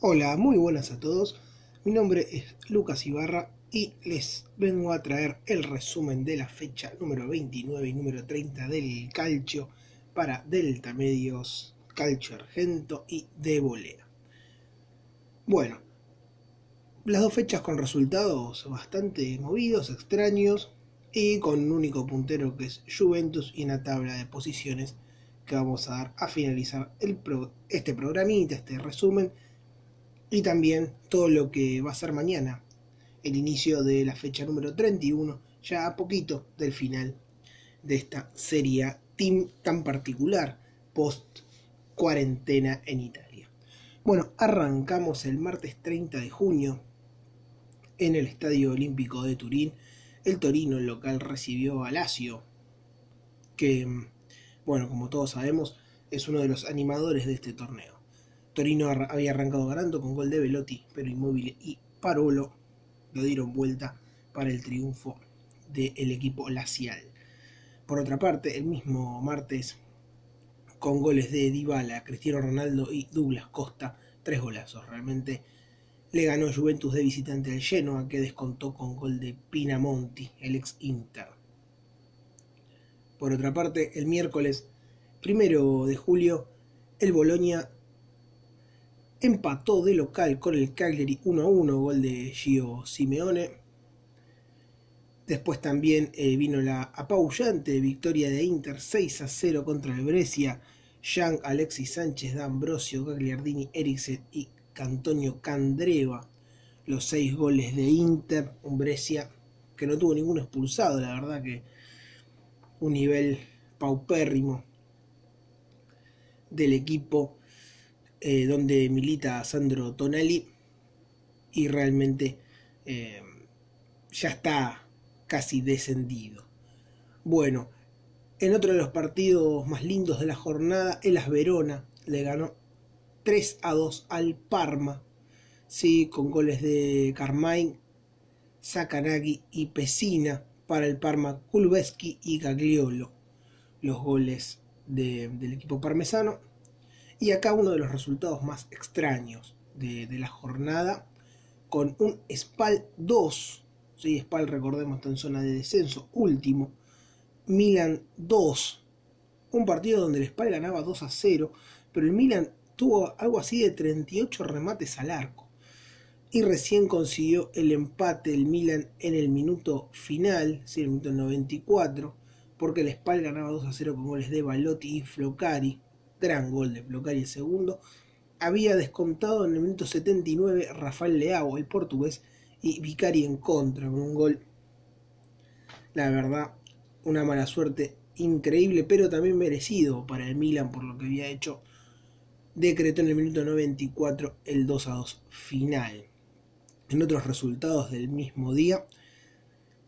Hola, muy buenas a todos. Mi nombre es Lucas Ibarra y les vengo a traer el resumen de la fecha número 29 y número 30 del calcio para Delta Medios, Calcio Argento y de Volea. Bueno, las dos fechas con resultados bastante movidos, extraños y con un único puntero que es Juventus y una tabla de posiciones que vamos a dar a finalizar este programita, este resumen y también todo lo que va a ser mañana, el inicio de la fecha número 31, ya a poquito del final de esta serie team tan particular post cuarentena en Italia. Bueno, arrancamos el martes 30 de junio en el Estadio Olímpico de Turín. El Torino local recibió a Lazio, que, bueno, como todos sabemos, es uno de los animadores de este torneo. Torino había arrancado ganando con gol de Velotti, pero Inmóvil y Parolo lo dieron vuelta para el triunfo del equipo lacial. Por otra parte, el mismo martes, con goles de Dybala, Cristiano Ronaldo y Douglas Costa, tres golazos. Realmente le ganó Juventus de visitante al Genoa, que descontó con gol de Pinamonti, el ex Inter. Por otra parte, el miércoles primero de julio, el Bolonia empató de local con el Cagliari 1 a 1, gol de Gio Simeone. Después también eh, vino la apabullante victoria de Inter 6 a 0 contra el Brescia. Jean, Alexis Sánchez, D'Ambrosio, Gagliardini, Eriksen y Antonio Candreva. Los seis goles de Inter, un Brescia que no tuvo ningún expulsado, la verdad que un nivel paupérrimo del equipo eh, donde milita Sandro Tonali y realmente eh, ya está casi descendido. Bueno, en otro de los partidos más lindos de la jornada, el Verona le ganó 3 a 2 al Parma, sí, con goles de Carmine, Sakanagi y Pesina para el Parma, Kulveski y Gagliolo, los goles del equipo parmesano. Y acá uno de los resultados más extraños de, la jornada, con un Spal 2, ¿sí? Spal recordemos está en zona de descenso, último, Milan 2, un partido donde el Spal ganaba 2 a 0, pero el Milan tuvo algo así de 38 remates al arco. Y recién consiguió el empate el Milan en el minuto final, el minuto 94, porque el Spal ganaba 2 a 0 con goles de Balotti y Flocari gran gol de Blocari el segundo, había descontado en el minuto 79 Rafael Leao, el portugués, y Vicari en contra, con un gol, la verdad, una mala suerte increíble, pero también merecido para el Milan por lo que había hecho. Decretó en el minuto 94 el 2 a 2 final. En otros resultados del mismo día,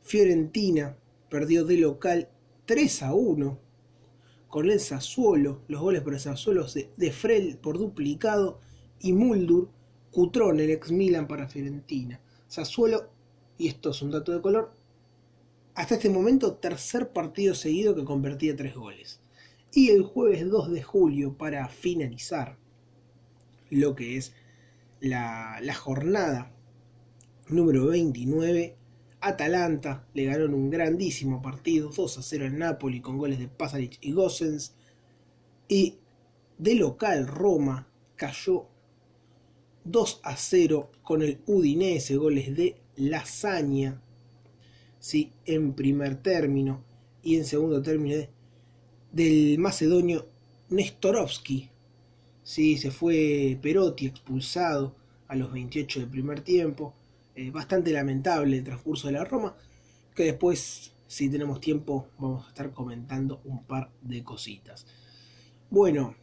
Fiorentina perdió de local 3 a 1 con el Sassuolo, los goles por el Sassuolo de, Frel por duplicado y Muldur, Cutrón, el ex Milan para Fiorentina. Sassuolo, y esto es un dato de color, hasta este momento tercer partido seguido que convertía tres goles. Y el jueves 2 de julio, para finalizar lo que es la, la jornada número 29, Atalanta le ganó en un grandísimo partido 2 a 0 en Napoli con goles de Pasalic y Gossens. Y de local Roma cayó 2 a 0 con el Udinese, goles de Lasaña. Sí, en primer término y en segundo término del macedonio Nestorovski. Sí, se fue Perotti expulsado a los 28 del primer tiempo. Bastante lamentable el transcurso de la Roma, que después, si tenemos tiempo, vamos a estar comentando un par de cositas. Bueno,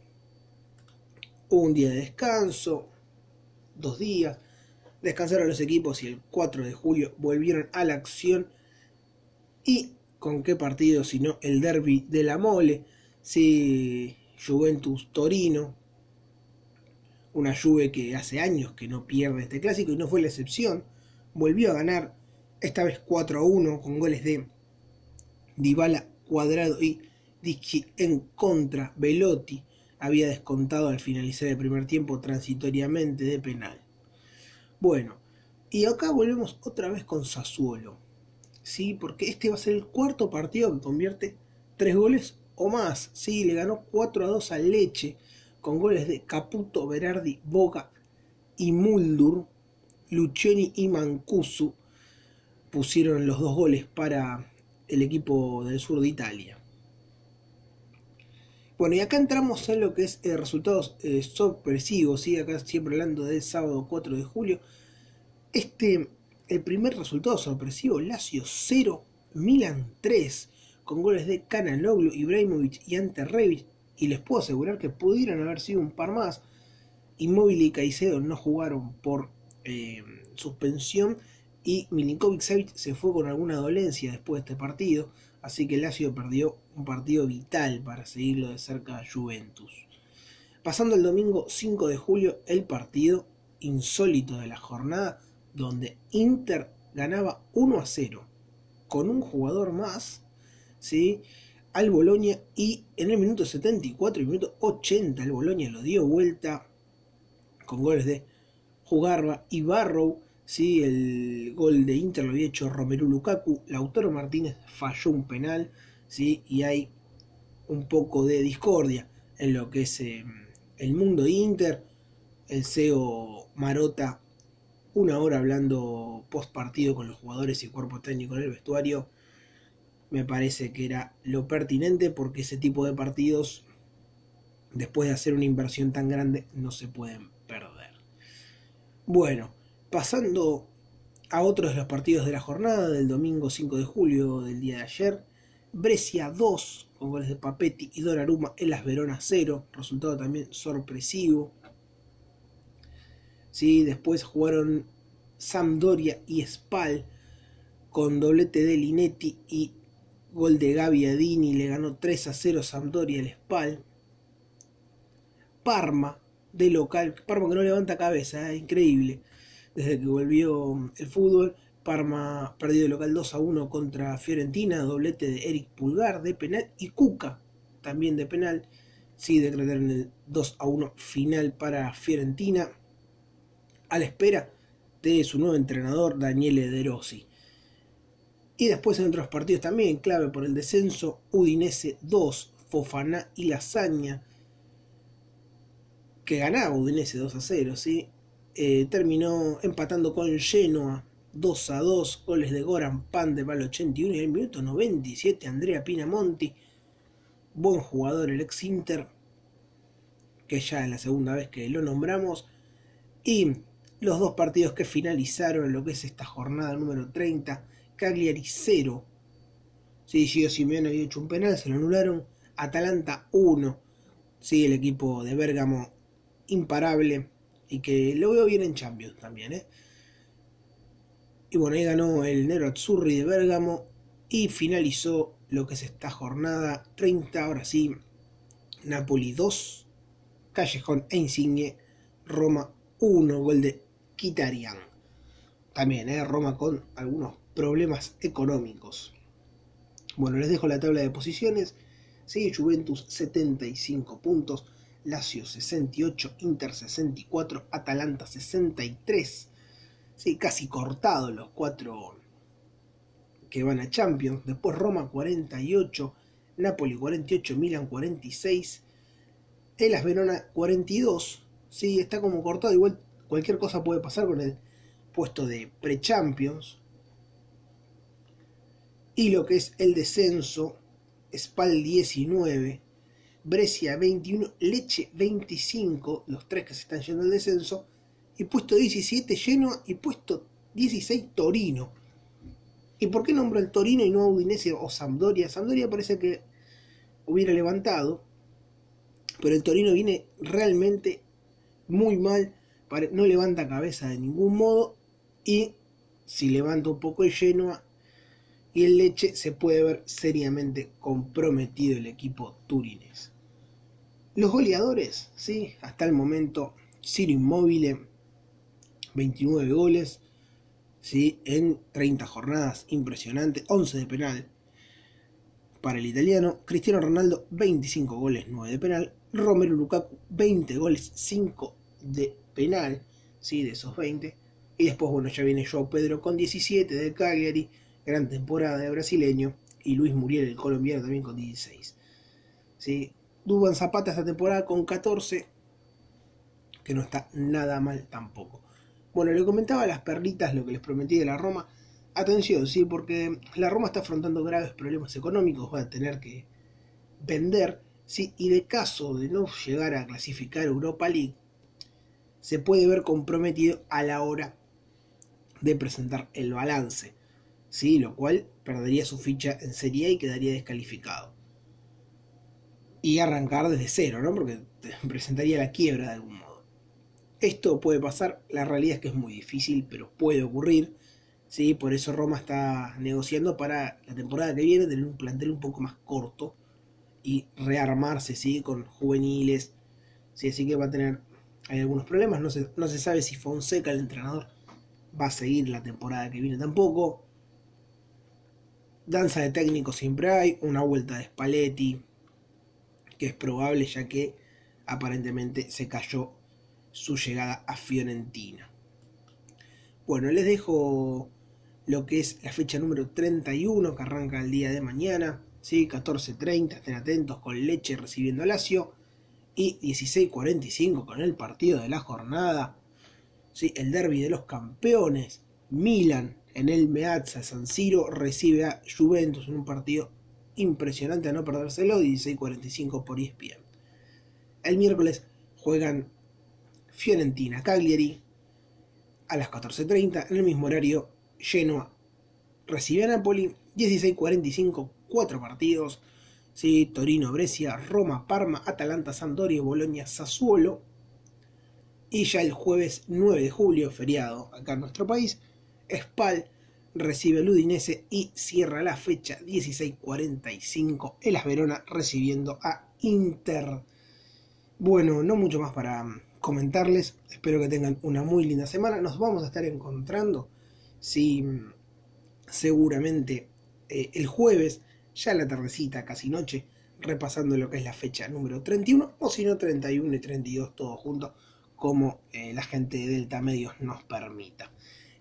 un día de descanso, dos días, descansaron los equipos y el 4 de julio volvieron a la acción. ¿Y con qué partido? Sino el derby de la mole, si Juventus Torino, una Juve que hace años que no pierde este clásico y no fue la excepción volvió a ganar, esta vez 4 a 1 con goles de Dybala, Cuadrado y Dicci en contra, Velotti había descontado al finalizar el primer tiempo transitoriamente de penal. Bueno, y acá volvemos otra vez con Sassuolo. Sí, porque este va a ser el cuarto partido que convierte tres goles o más. Sí, le ganó 4 a 2 al Leche con goles de Caputo, Berardi, Boca y Muldur. Lucioni y Mancuso pusieron los dos goles para el equipo del sur de Italia. Bueno, y acá entramos en lo que es eh, resultados eh, sorpresivos, ¿sí? acá siempre hablando del sábado 4 de julio. Este, el primer resultado sorpresivo, Lazio 0, Milan 3, con goles de Kananoglu, Ibrahimovic y Ante Rebic, y les puedo asegurar que pudieran haber sido un par más. Inmóvil y Caicedo no jugaron por eh, suspensión y Milinkovic Savic se fue con alguna dolencia después de este partido, así que Lazio perdió un partido vital para seguirlo de cerca a Juventus. Pasando el domingo 5 de julio, el partido insólito de la jornada, donde Inter ganaba 1 a 0 con un jugador más, ¿sí? al Boloña y en el minuto 74 y minuto 80 el Boloña lo dio vuelta con goles de Jugarba y Barrow ¿sí? El gol de Inter lo había hecho Romelu Lukaku. Lautaro Martínez falló un penal, ¿sí? Y hay un poco de discordia en lo que es eh, el mundo Inter. El CEO Marota, una hora hablando post partido con los jugadores y cuerpo técnico en el vestuario. Me parece que era lo pertinente porque ese tipo de partidos, después de hacer una inversión tan grande, no se pueden. Bueno, Pasando a otros de los partidos de la jornada del domingo 5 de julio del día de ayer, Brescia 2 con goles de Papetti y Donnarumma en las Verona 0, resultado también sorpresivo. Sí, después jugaron Sampdoria y Spal con doblete de Linetti y gol de Gavi Adini, le ganó 3 a 0 Sampdoria el Spal. Parma de local, Parma que no levanta cabeza, ¿eh? increíble desde que volvió el fútbol. Parma perdió el local 2 a 1 contra Fiorentina, doblete de Eric Pulgar de penal y Cuca también de penal. Sí, decretaron el 2 a 1 final para Fiorentina a la espera de su nuevo entrenador Daniele De Rossi. Y después en otros partidos también, clave por el descenso, Udinese 2, Fofana y Lasaña, que ganaba Udinese 2 a 0, ¿sí? Eh, terminó empatando con Genoa 2 a 2, goles de Goran Pan de al 81 y el minuto 97 Andrea Pinamonti, buen jugador el ex Inter, que ya es la segunda vez que lo nombramos, y los dos partidos que finalizaron lo que es esta jornada número 30, Cagliari 0, sí, Gio Simeone había hecho un penal, se lo anularon, Atalanta 1, sí, el equipo de Bérgamo imparable, y que lo veo bien en Champions también. ¿eh? Y bueno, ahí ganó el Nero Azzurri de Bérgamo y finalizó lo que es esta jornada 30. Ahora sí, Napoli 2, Callejón e Insigne, Roma 1, gol de Kitarian. También, ¿eh? Roma con algunos problemas económicos. Bueno, les dejo la tabla de posiciones. Sigue Juventus 75 puntos. Lazio 68, Inter 64, Atalanta 63. Sí, casi cortado los cuatro que van a Champions. Después Roma 48, Napoli 48, Milan 46, Elas Verona 42. Sí, está como cortado. Igual cualquier cosa puede pasar con el puesto de pre-Champions. Y lo que es el descenso, Spal 19, Brescia 21, Leche 25, los tres que se están yendo al descenso, y puesto 17 Genoa y puesto 16 Torino. ¿Y por qué nombro el Torino y no Udinese o Sampdoria? Sampdoria parece que hubiera levantado, pero el Torino viene realmente muy mal, no levanta cabeza de ningún modo y si levanta un poco el Genoa y el Leche se puede ver seriamente comprometido el equipo turinés. Los goleadores, ¿sí? hasta el momento, Ciro Inmóvil, 29 goles, ¿sí? en 30 jornadas, impresionante, 11 de penal para el italiano. Cristiano Ronaldo, 25 goles, 9 de penal. Romero Lukaku 20 goles, 5 de penal, ¿sí? de esos 20. Y después, bueno, ya viene Joao Pedro con 17 de Cagliari, gran temporada de brasileño. Y Luis Muriel, el colombiano, también con 16. ¿sí? Duban Zapata esta temporada con 14, que no está nada mal tampoco. Bueno, le comentaba las perlitas lo que les prometí de la Roma. Atención, sí, porque la Roma está afrontando graves problemas económicos, va a tener que vender, sí, y de caso de no llegar a clasificar Europa League, se puede ver comprometido a la hora de presentar el balance, sí, lo cual perdería su ficha en Serie A y quedaría descalificado. Y arrancar desde cero, ¿no? Porque presentaría la quiebra de algún modo. Esto puede pasar, la realidad es que es muy difícil, pero puede ocurrir. ¿sí? Por eso Roma está negociando para la temporada que viene tener un plantel un poco más corto y rearmarse ¿sí? con juveniles. ¿sí? Así que va a tener hay algunos problemas. No se, no se sabe si Fonseca, el entrenador, va a seguir la temporada que viene tampoco. Danza de técnico siempre hay. Una vuelta de Spalletti, que es probable ya que aparentemente se cayó su llegada a Fiorentina. Bueno, les dejo lo que es la fecha número 31 que arranca el día de mañana, ¿sí? 14.30, estén atentos con Leche recibiendo a Lazio y 16.45 con el partido de la jornada, ¿sí? el derby de los campeones, Milan en el Meazza San Siro recibe a Juventus en un partido impresionante a no perdérselo, 16.45 por ESPN. El miércoles juegan Fiorentina Cagliari a las 14.30 en el mismo horario Genoa recibe a Napoli 16.45 cuatro partidos ¿sí? Torino Brescia Roma Parma Atalanta Sampdoria Bolonia Sassuolo y ya el jueves 9 de julio feriado acá en nuestro país Spal recibe al Udinese y cierra la fecha 16.45 el Verona recibiendo a Inter. Bueno, no mucho más para comentarles. Espero que tengan una muy linda semana. Nos vamos a estar encontrando, sí, seguramente eh, el jueves, ya la tardecita, casi noche, repasando lo que es la fecha número 31, o si no 31 y 32 todos juntos, como eh, la gente de Delta Medios nos permita.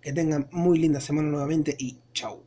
Que tengan muy linda semana nuevamente y chau.